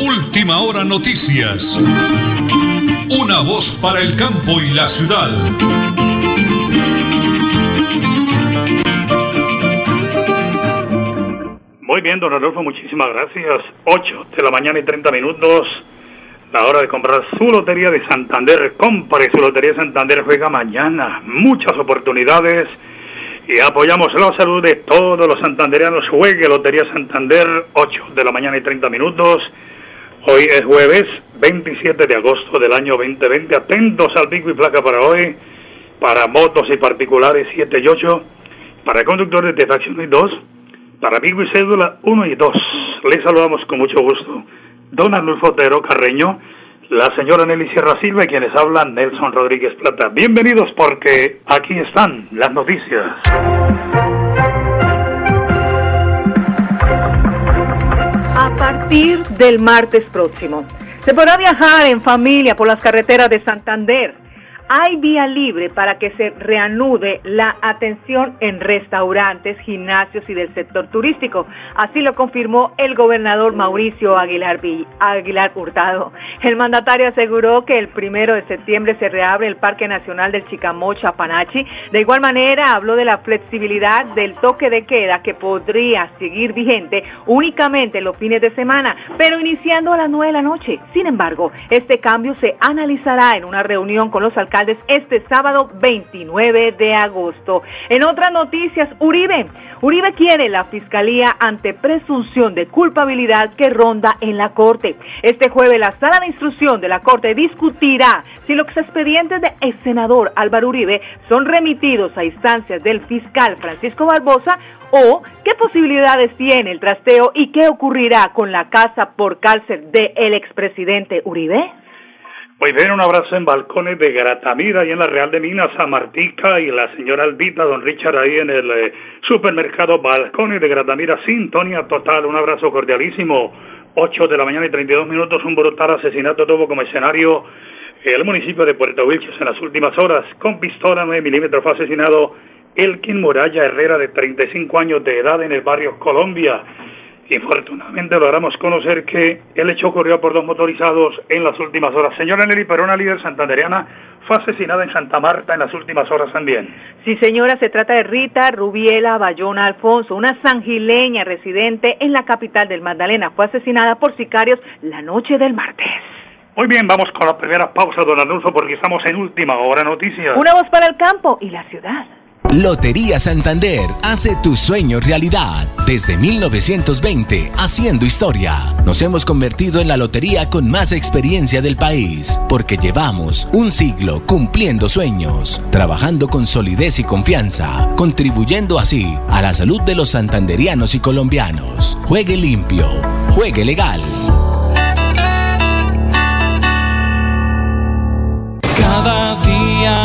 Última hora noticias. Una voz para el campo y la ciudad. Muy bien, don Adolfo, muchísimas gracias. 8 de la mañana y 30 minutos. La hora de comprar su lotería de Santander. Compre su lotería de Santander. Juega mañana. Muchas oportunidades. Y apoyamos la salud de todos los santanderianos. Juegue Lotería Santander. 8 de la mañana y 30 minutos. Hoy es jueves 27 de agosto del año 2020. Atentos al pico y placa para hoy. Para motos y particulares 7 y 8. Para conductores de fracción 2. Para pico y cédula 1 y 2. Les saludamos con mucho gusto. Don Arnulfo Otero Carreño, la señora Nelly Sierra Silva y quienes hablan Nelson Rodríguez Plata. Bienvenidos porque aquí están las noticias. A partir del martes próximo, se podrá viajar en familia por las carreteras de Santander hay vía libre para que se reanude la atención en restaurantes, gimnasios y del sector turístico. Así lo confirmó el gobernador Mauricio Aguilar, Aguilar Hurtado. El mandatario aseguró que el primero de septiembre se reabre el Parque Nacional del Chicamocha Panachi. De igual manera, habló de la flexibilidad del toque de queda que podría seguir vigente únicamente los fines de semana, pero iniciando a las nueve de la noche. Sin embargo, este cambio se analizará en una reunión con los alcaldes este sábado 29 de agosto. En otras noticias, Uribe. Uribe quiere la fiscalía ante presunción de culpabilidad que ronda en la Corte. Este jueves la sala de instrucción de la Corte discutirá si los expedientes del senador Álvaro Uribe son remitidos a instancias del fiscal Francisco Barbosa o qué posibilidades tiene el trasteo y qué ocurrirá con la casa por cárcel del expresidente Uribe. Pues bien, un abrazo en balcones de Gratamira, y en la Real de Minas, a Martica y la señora Albita, don Richard, ahí en el eh, supermercado Balcones de Gratamira, sintonía total, un abrazo cordialísimo. 8 de la mañana y 32 minutos, un brutal asesinato tuvo como escenario el municipio de Puerto Wilches en las últimas horas. Con pistola 9 milímetros fue asesinado Elkin Muralla Herrera, de 35 años de edad, en el barrio Colombia. Infortunadamente logramos conocer que el hecho ocurrió por dos motorizados en las últimas horas. Señora Nelly Perona, líder santanderiana, fue asesinada en Santa Marta en las últimas horas también. Sí, señora, se trata de Rita Rubiela Bayona Alfonso, una sangileña residente en la capital del Magdalena. Fue asesinada por sicarios la noche del martes. Muy bien, vamos con la primera pausa, don Alonso, porque estamos en última hora noticias. Una voz para el campo y la ciudad. Lotería Santander hace tu sueño realidad. Desde 1920, haciendo historia. Nos hemos convertido en la lotería con más experiencia del país, porque llevamos un siglo cumpliendo sueños, trabajando con solidez y confianza, contribuyendo así a la salud de los santanderianos y colombianos. Juegue limpio, juegue legal. Cada día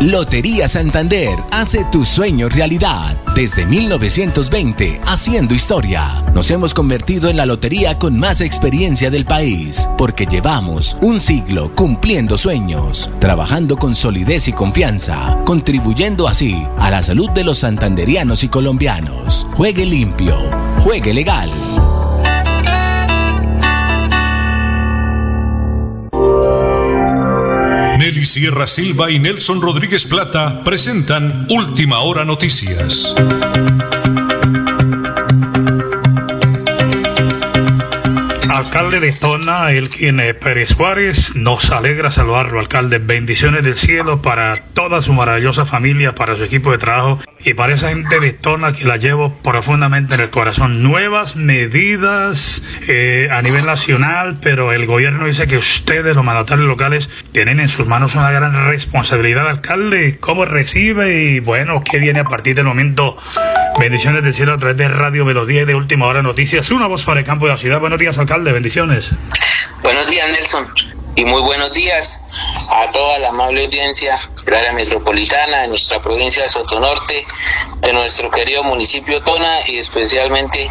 Lotería Santander hace tu sueño realidad. Desde 1920, haciendo historia. Nos hemos convertido en la lotería con más experiencia del país, porque llevamos un siglo cumpliendo sueños, trabajando con solidez y confianza, contribuyendo así a la salud de los santanderianos y colombianos. Juegue limpio, juegue legal. Nelly Sierra Silva y Nelson Rodríguez Plata presentan Última Hora Noticias. Alcalde de Tona, el quien Pérez Juárez, nos alegra saludarlo, alcalde. Bendiciones del cielo para toda su maravillosa familia, para su equipo de trabajo y para esa gente de Tona que la llevo profundamente en el corazón. Nuevas medidas eh, a nivel nacional, pero el gobierno dice que ustedes, los mandatarios locales, tienen en sus manos una gran responsabilidad. Alcalde, ¿cómo recibe? Y bueno, ¿qué viene a partir del momento? Bendiciones del cielo a través de Radio Melodía y de Última Hora Noticias. Una voz para el campo de la ciudad. Buenos días, alcalde. Bendiciones. Buenos días, Nelson. Y muy buenos días a toda la amable audiencia del área metropolitana, de nuestra provincia de Sotonorte, de nuestro querido municipio Tona y especialmente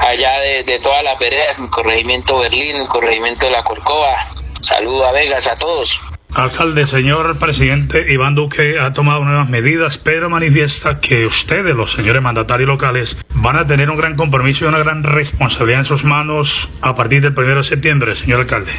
allá de, de todas las veredas, el corregimiento Berlín, el corregimiento de la Corcova. Saludo a Vegas, a todos. Alcalde, señor presidente Iván Duque ha tomado nuevas medidas, pero manifiesta que ustedes, los señores mandatarios locales, van a tener un gran compromiso y una gran responsabilidad en sus manos a partir del 1 de septiembre, señor alcalde.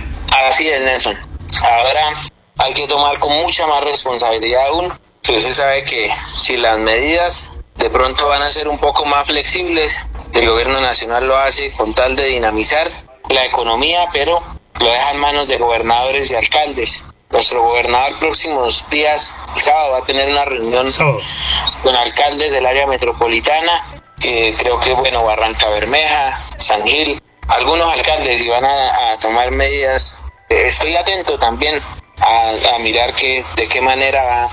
Así es, Nelson. Ahora hay que tomar con mucha más responsabilidad aún. Se sabe que si las medidas de pronto van a ser un poco más flexibles, el gobierno nacional lo hace con tal de dinamizar la economía, pero lo deja en manos de gobernadores y alcaldes. Nuestro gobernador próximos días, el sábado, va a tener una reunión con alcaldes del área metropolitana, que creo que, bueno, Barranca Bermeja, San Gil, algunos alcaldes y van a, a tomar medidas. Estoy atento también a, a mirar que, de qué manera va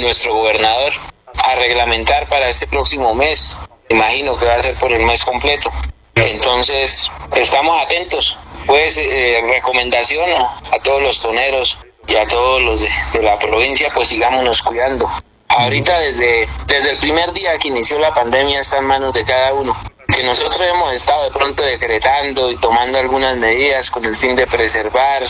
nuestro gobernador a reglamentar para este próximo mes. Imagino que va a ser por el mes completo. Entonces, estamos atentos. Pues, eh, recomendación a todos los toneros y a todos los de, la provincia, pues sigámonos cuidando. Ahorita desde, desde el primer día que inició la pandemia está en manos de cada uno. Que nosotros hemos estado de pronto decretando y tomando algunas medidas con el fin de preservar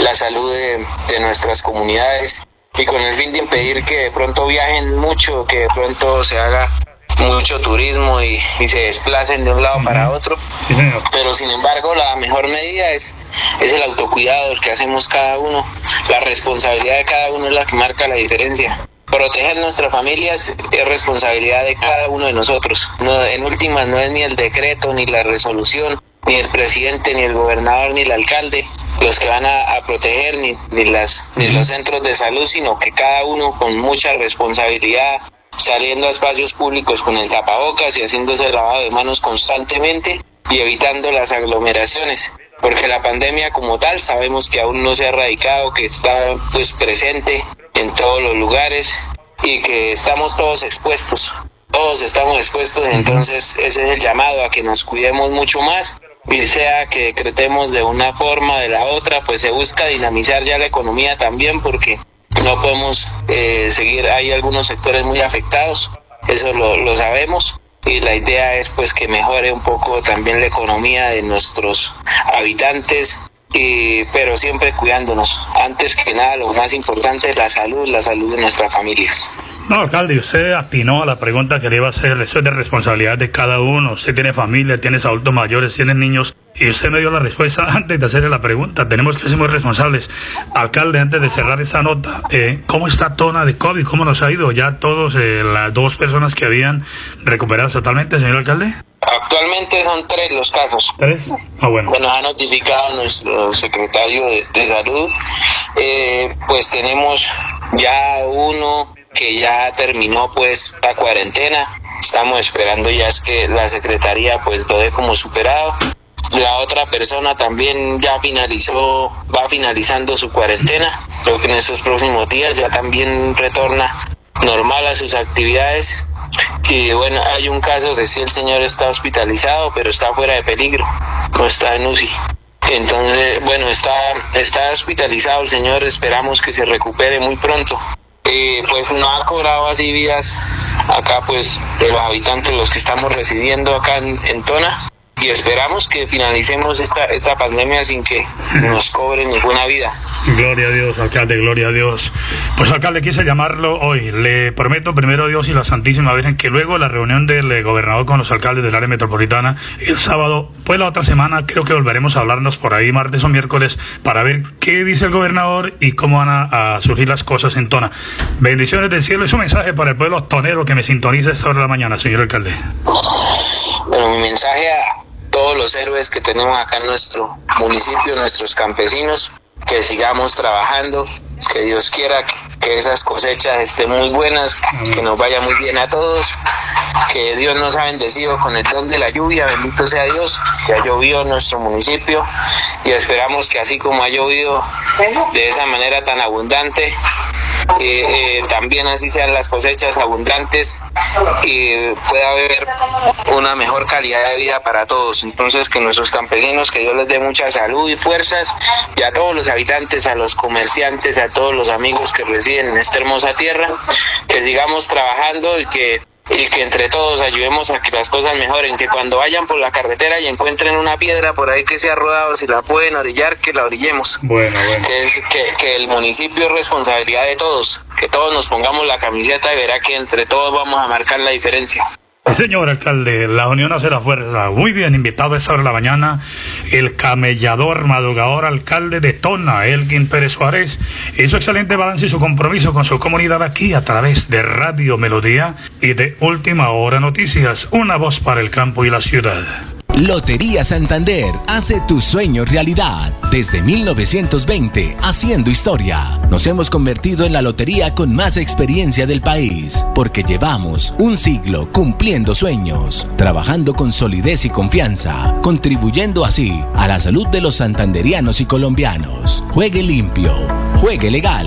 la salud de, de nuestras comunidades y con el fin de impedir que de pronto viajen mucho, que de pronto se haga mucho turismo y, y, se desplacen de un lado para otro. Sí, señor. Pero sin embargo, la mejor medida es, es el autocuidado, el que hacemos cada uno. La responsabilidad de cada uno es la que marca la diferencia. Proteger nuestras familias es responsabilidad de cada uno de nosotros. No, en últimas, no es ni el decreto, ni la resolución, ni el presidente, ni el gobernador, ni el alcalde los que van a, a proteger, ni, ni, las, ni los centros de salud, sino que cada uno con mucha responsabilidad, saliendo a espacios públicos con el tapabocas y haciéndose el lavado de manos constantemente y evitando las aglomeraciones. Porque la pandemia como tal sabemos que aún no se ha erradicado, que está pues presente en todos los lugares y que estamos todos expuestos. Todos estamos expuestos, entonces ese es el llamado a que nos cuidemos mucho más y sea que decretemos de una forma o de la otra, pues se busca dinamizar ya la economía también porque no podemos eh, seguir, hay algunos sectores muy afectados, eso lo, lo, sabemos y la idea es pues que mejore un poco también la economía de nuestros habitantes, y, pero siempre cuidándonos. Antes que nada, lo más importante es la salud, la salud de nuestras familias. No, alcalde, usted atinó a la pregunta que le iba a hacer. Eso es de responsabilidad de cada uno. Usted tiene familia, tiene adultos mayores, tiene niños. Y usted me dio la respuesta antes de hacerle la pregunta. Tenemos que ser muy responsables. Alcalde, antes de cerrar esa nota, eh, ¿cómo está Tona de COVID? ¿Cómo nos ha ido? ¿Ya todos, eh, las dos personas que habían recuperado totalmente, señor alcalde? Actualmente son tres los casos. ¿Tres? Ah, bueno. Que nos ha notificado nuestro secretario de, de salud. Eh, pues tenemos ya uno que ya terminó pues la cuarentena. Estamos esperando ya es que la secretaría pues lo dé como superado. La otra persona también ya finalizó, va finalizando su cuarentena. Creo que en estos próximos días ya también retorna normal a sus actividades. Y bueno, hay un caso de si el señor está hospitalizado, pero está fuera de peligro, no está en UCI. Entonces, bueno, está, está hospitalizado el señor, esperamos que se recupere muy pronto. Eh, pues no ha cobrado así vidas acá pues de los habitantes, los que estamos residiendo acá en, en Tona y esperamos que finalicemos esta, esta pandemia sin que nos cobre ninguna vida. Gloria a Dios, alcalde, gloria a Dios. Pues alcalde, quise llamarlo hoy. Le prometo primero a Dios y la Santísima Virgen que luego la reunión del eh, gobernador con los alcaldes del área metropolitana el sábado, pues la otra semana creo que volveremos a hablarnos por ahí martes o miércoles para ver qué dice el gobernador y cómo van a, a surgir las cosas en Tona. Bendiciones del cielo. Es un mensaje para el pueblo tonero que me sintoniza esta hora de la mañana, señor alcalde. Bueno, mi mensaje a todos los héroes que tenemos acá en nuestro municipio, nuestros campesinos, que sigamos trabajando, que Dios quiera que esas cosechas estén muy buenas, que nos vaya muy bien a todos, que Dios nos ha bendecido con el don de la lluvia, bendito sea Dios, que ha llovido en nuestro municipio y esperamos que así como ha llovido de esa manera tan abundante, eh, también así sean las cosechas abundantes y pueda haber una mejor calidad de vida para todos. Entonces que nuestros campesinos, que Dios les dé mucha salud y fuerzas y a todos los habitantes, a los comerciantes, a todos los amigos que residen en esta hermosa tierra, que sigamos trabajando y que y que entre todos ayudemos a que las cosas mejoren, que cuando vayan por la carretera y encuentren una piedra por ahí que se ha rodado, si la pueden orillar, que la orillemos. Bueno, bueno. Que, es- que, que el municipio es responsabilidad de todos, que todos nos pongamos la camiseta y verá que entre todos vamos a marcar la diferencia. Señor alcalde, la unión hace la fuerza. Muy bien, invitado a esta hora de la mañana, el camellador, madrugador alcalde de Tona, Elgin Pérez Suárez, y su excelente balance y su compromiso con su comunidad aquí a través de Radio Melodía y de Última Hora Noticias, una voz para el campo y la ciudad. Lotería Santander hace tu sueño realidad. Desde 1920, haciendo historia. Nos hemos convertido en la lotería con más experiencia del país, porque llevamos un siglo cumpliendo sueños, trabajando con solidez y confianza, contribuyendo así a la salud de los santanderianos y colombianos. Juegue limpio, juegue legal.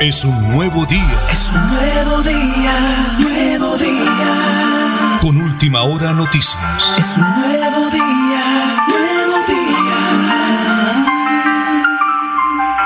Es un nuevo día. Es un nuevo día, nuevo día. Con última hora noticias. Es un nuevo día, nuevo día.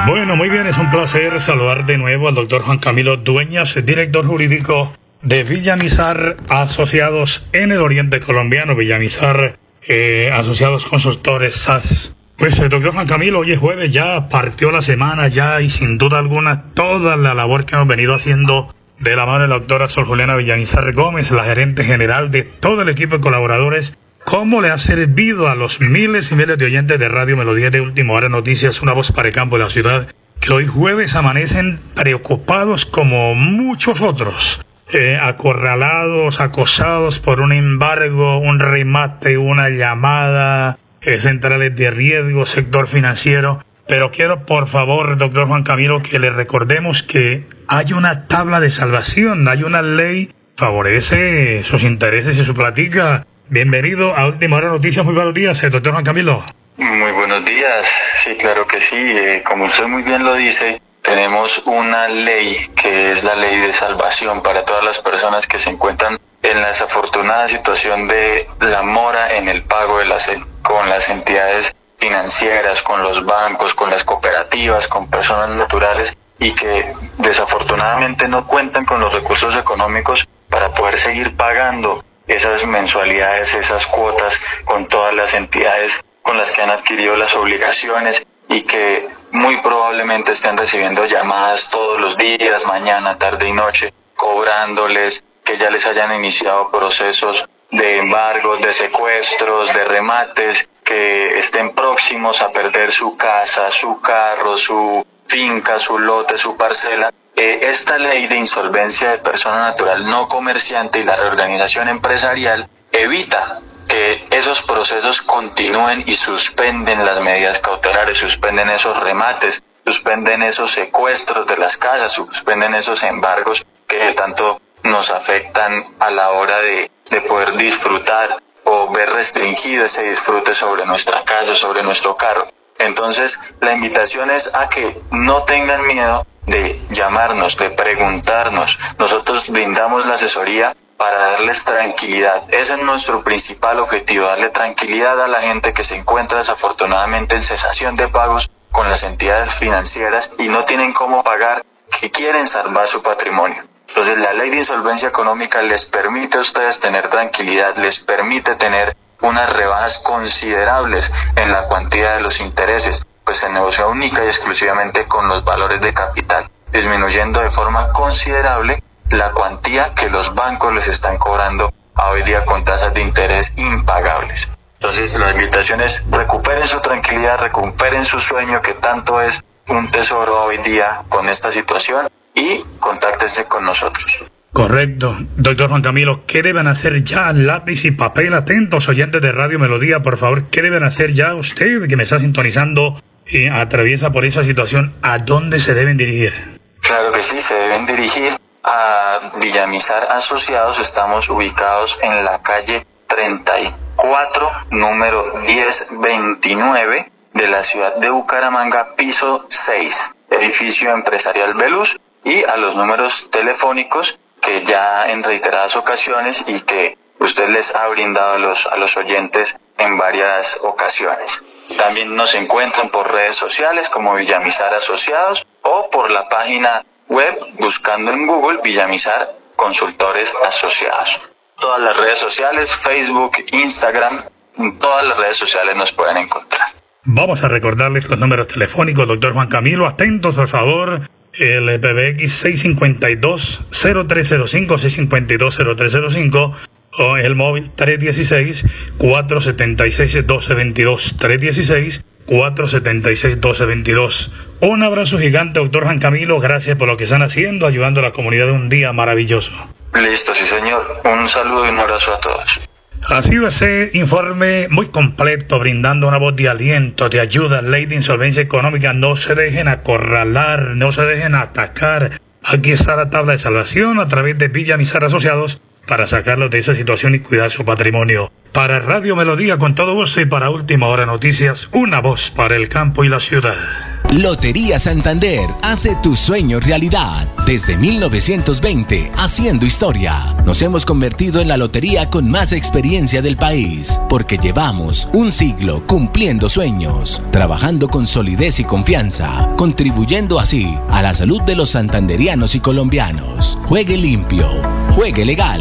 Bueno, muy bien, es un placer saludar de nuevo al doctor Juan Camilo Dueñas, director jurídico de Villamizar Asociados en el Oriente Colombiano, Villamizar eh, Asociados Consultores SAS. Pues el doctor Juan Camilo, hoy es jueves, ya partió la semana ya y sin duda alguna toda la labor que hemos venido haciendo de la mano de la doctora Sol Juliana Villamizar Gómez, la gerente general de todo el equipo de colaboradores, cómo le ha servido a los miles y miles de oyentes de Radio Melodía de Última Hora Noticias, una voz para el campo de la ciudad, que hoy jueves amanecen preocupados como muchos otros eh, acorralados, acosados por un embargo, un remate, una llamada, eh, centrales de riesgo, sector financiero. Pero quiero, por favor, doctor Juan Camilo, que le recordemos que hay una tabla de salvación, hay una ley que favorece sus intereses y su platica. Bienvenido a Última Hora Noticias. Muy buenos días, eh, doctor Juan Camilo. Muy buenos días. Sí, claro que sí. Eh, como usted muy bien lo dice, tenemos una ley que es la ley de salvación para todas las personas que se encuentran en la desafortunada situación de la mora en el pago de las, con las entidades financieras, con los bancos, con las cooperativas, con personas naturales y que desafortunadamente no cuentan con los recursos económicos para poder seguir pagando esas mensualidades, esas cuotas con todas las entidades con las que han adquirido las obligaciones y que muy probablemente estén recibiendo llamadas todos los días, mañana, tarde y noche, cobrándoles que ya les hayan iniciado procesos de embargos, de secuestros, de remates, que estén próximos a perder su casa, su carro, su finca, su lote, su parcela. Eh, esta ley de insolvencia de persona natural no comerciante y la reorganización empresarial evita que esos procesos continúen y suspenden las medidas cautelares, suspenden esos remates, suspenden esos secuestros de las casas, suspenden esos embargos que tanto nos afectan a la hora de, de poder disfrutar o ver restringido ese disfrute sobre nuestra casa, sobre nuestro carro. Entonces, la invitación es a que no tengan miedo de llamarnos, de preguntarnos. Nosotros brindamos la asesoría para darles tranquilidad. Ese es nuestro principal objetivo, darle tranquilidad a la gente que se encuentra desafortunadamente en cesación de pagos con las entidades financieras y no tienen cómo pagar, que quieren salvar su patrimonio. Entonces la ley de insolvencia económica les permite a ustedes tener tranquilidad, les permite tener unas rebajas considerables en la cuantía de los intereses, pues se negocia única y exclusivamente con los valores de capital, disminuyendo de forma considerable la cuantía que los bancos les están cobrando hoy día con tasas de interés impagables. Entonces la invitación es recuperen su tranquilidad, recuperen su sueño que tanto es un tesoro hoy día con esta situación y contáctense con nosotros. Correcto. Doctor Juan Camilo, ¿qué deben hacer ya? Lápiz y papel, atentos oyentes de Radio Melodía, por favor, ¿qué deben hacer ya usted que me está sintonizando y atraviesa por esa situación? ¿A dónde se deben dirigir? Claro que sí, se deben dirigir a Villamizar Asociados. Estamos ubicados en la calle 34, número 1029 de la ciudad de Bucaramanga, piso 6, edificio empresarial Veluz y a los números telefónicos que ya en reiteradas ocasiones y que usted les ha brindado a los, a los oyentes en varias ocasiones. También nos encuentran por redes sociales como Villamizar Asociados o por la página web buscando en Google Villamizar Consultores Asociados. Todas las redes sociales, Facebook, Instagram, todas las redes sociales nos pueden encontrar. Vamos a recordarles los números telefónicos, doctor Juan Camilo. Atentos, por favor el PBX 652-0305-652-0305 o el móvil 316-476-1222. 316-476-1222. Un abrazo gigante, doctor Juan Camilo. Gracias por lo que están haciendo, ayudando a la comunidad de un día maravilloso. Listo, sí, señor. Un saludo y un abrazo a todos. Ha sido ese informe muy completo, brindando una voz de aliento, de ayuda, ley de insolvencia económica. No se dejen acorralar, no se dejen atacar. Aquí está la tabla de salvación a través de Villa Mizar Asociados para sacarlos de esa situación y cuidar su patrimonio. Para Radio Melodía, con todo gusto y para Última Hora Noticias, una voz para el campo y la ciudad. Lotería Santander hace tu sueño realidad. Desde 1920, haciendo historia. Nos hemos convertido en la lotería con más experiencia del país, porque llevamos un siglo cumpliendo sueños, trabajando con solidez y confianza, contribuyendo así a la salud de los santanderianos y colombianos. Juegue limpio, juegue legal.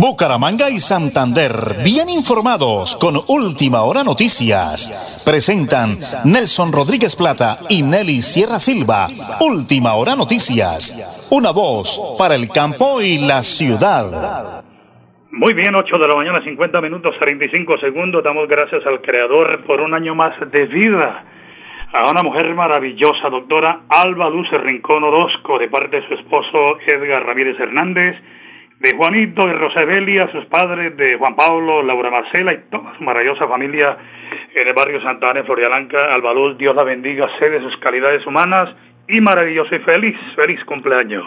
Bucaramanga y Santander, bien informados con Última Hora Noticias. Presentan Nelson Rodríguez Plata y Nelly Sierra Silva. Última Hora Noticias. Una voz para el campo y la ciudad. Muy bien, 8 de la mañana, 50 minutos, 35 segundos. Damos gracias al Creador por un año más de vida. A una mujer maravillosa, doctora Alba Luz Rincón Orozco, de parte de su esposo Edgar Ramírez Hernández de Juanito y Rosabelia, sus padres, de Juan Pablo, Laura Marcela y toda su maravillosa familia en el barrio Santa Ana, en Florialanca, Albaluz, Dios la bendiga, sé de sus calidades humanas y maravilloso y feliz, feliz cumpleaños.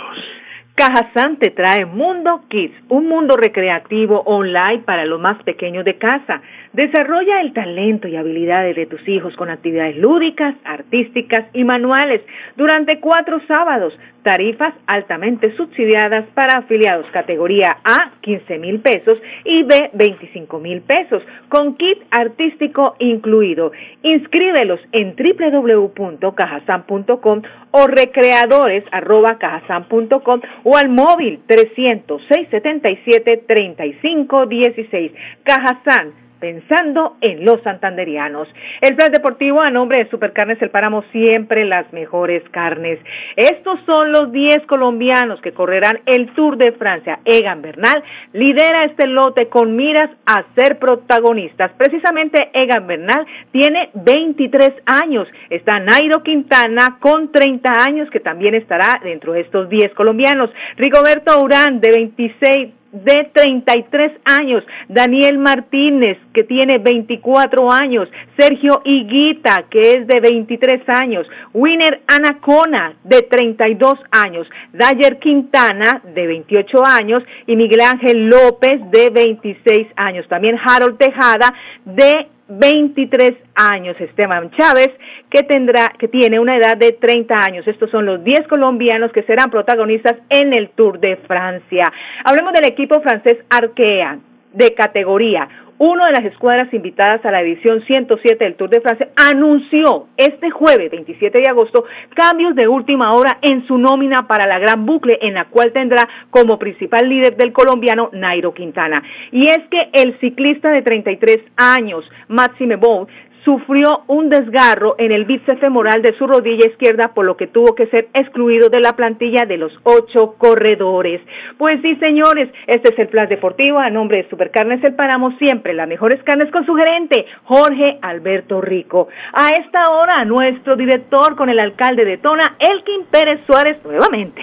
Cajazán te trae Mundo Kids, un mundo recreativo online para los más pequeños de casa. Desarrolla el talento y habilidades de tus hijos con actividades lúdicas, artísticas y manuales durante cuatro sábados. Tarifas altamente subsidiadas para afiliados categoría A 15 mil pesos y B 25 mil pesos, con kit artístico incluido. Inscríbelos en www.cajasan.com o recreadores.cajasan.com o al móvil 300 677 3516. Cajasan pensando en los santanderianos. El plan deportivo a nombre de Supercarnes El Páramo, siempre las mejores carnes. Estos son los 10 colombianos que correrán el Tour de Francia. Egan Bernal lidera este lote con miras a ser protagonistas. Precisamente Egan Bernal tiene 23 años. Está Nairo Quintana con 30 años que también estará dentro de estos 10 colombianos. Rigoberto Urán de 26 de 33 años, Daniel Martínez, que tiene 24 años, Sergio Higuita, que es de 23 años, Winner Anacona, de 32 años, Dayer Quintana, de 28 años, y Miguel Ángel López, de 26 años. También Harold Tejada, de 23 años, Esteban Chávez, que tendrá, que tiene una edad de 30 años. Estos son los 10 colombianos que serán protagonistas en el Tour de Francia. Hablemos del equipo francés Arkea, de categoría una de las escuadras invitadas a la edición 107 del Tour de Francia, anunció este jueves 27 de agosto cambios de última hora en su nómina para la Gran Bucle, en la cual tendrá como principal líder del colombiano Nairo Quintana. Y es que el ciclista de 33 años, Maxime Bout, sufrió un desgarro en el bíceps femoral de su rodilla izquierda, por lo que tuvo que ser excluido de la plantilla de los ocho corredores. Pues sí, señores, este es el Plan Deportivo a nombre de Supercarnes El Paramo, siempre las mejores carnes con su gerente, Jorge Alberto Rico. A esta hora, nuestro director con el alcalde de Tona, Elkin Pérez Suárez, nuevamente.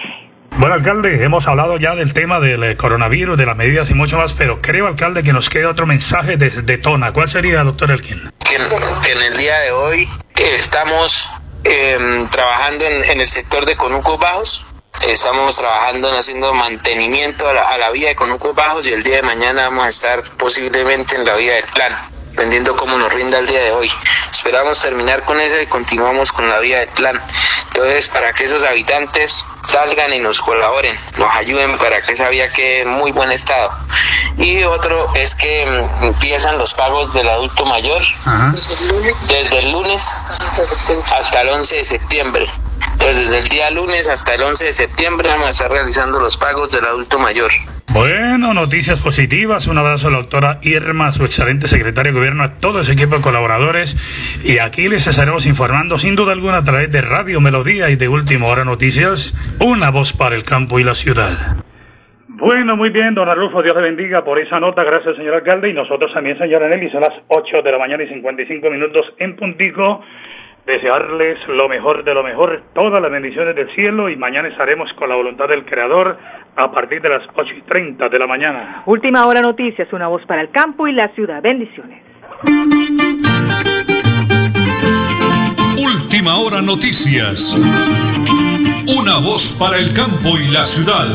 Bueno, alcalde, hemos hablado ya del tema del eh, coronavirus, de las medidas y mucho más, pero creo, alcalde, que nos queda otro mensaje desde Tona. ¿Cuál sería, doctor Elkin? Que en, el día de hoy estamos em, trabajando en, el sector de conucos bajos, estamos trabajando en haciendo mantenimiento a la, a la vía de conucos bajos y el día de mañana vamos a estar posiblemente en la vía del plan dependiendo cómo nos rinda el día de hoy. Esperamos terminar con eso y continuamos con la vía del plan. Entonces, para que esos habitantes salgan y nos colaboren, nos ayuden para que esa vía quede en muy buen estado. Y otro es que mm, empiezan los pagos del adulto mayor desde el lunes hasta el 11 de septiembre. Entonces, desde el día lunes hasta el 11 de septiembre vamos a estar realizando los pagos del adulto mayor. Bueno, noticias positivas. Un abrazo a la doctora Irma, su excelente secretario de gobierno, a todo ese equipo de colaboradores. Y aquí les estaremos informando, sin duda alguna, a través de Radio Melodía y de Última Hora Noticias, una voz para el campo y la ciudad. Bueno, muy bien, don Arnulfo, Dios le bendiga por esa nota. Gracias, señor alcalde. Y nosotros también, señora Nelly, son las 8 de la mañana y 55 minutos en Puntico desearles lo mejor de lo mejor, todas las bendiciones del cielo y mañana estaremos con la voluntad del Creador a partir de las 8 y 30 de la mañana. Última hora noticias, una voz para el campo y la ciudad. Bendiciones. Última hora noticias. Una voz para el campo y la ciudad.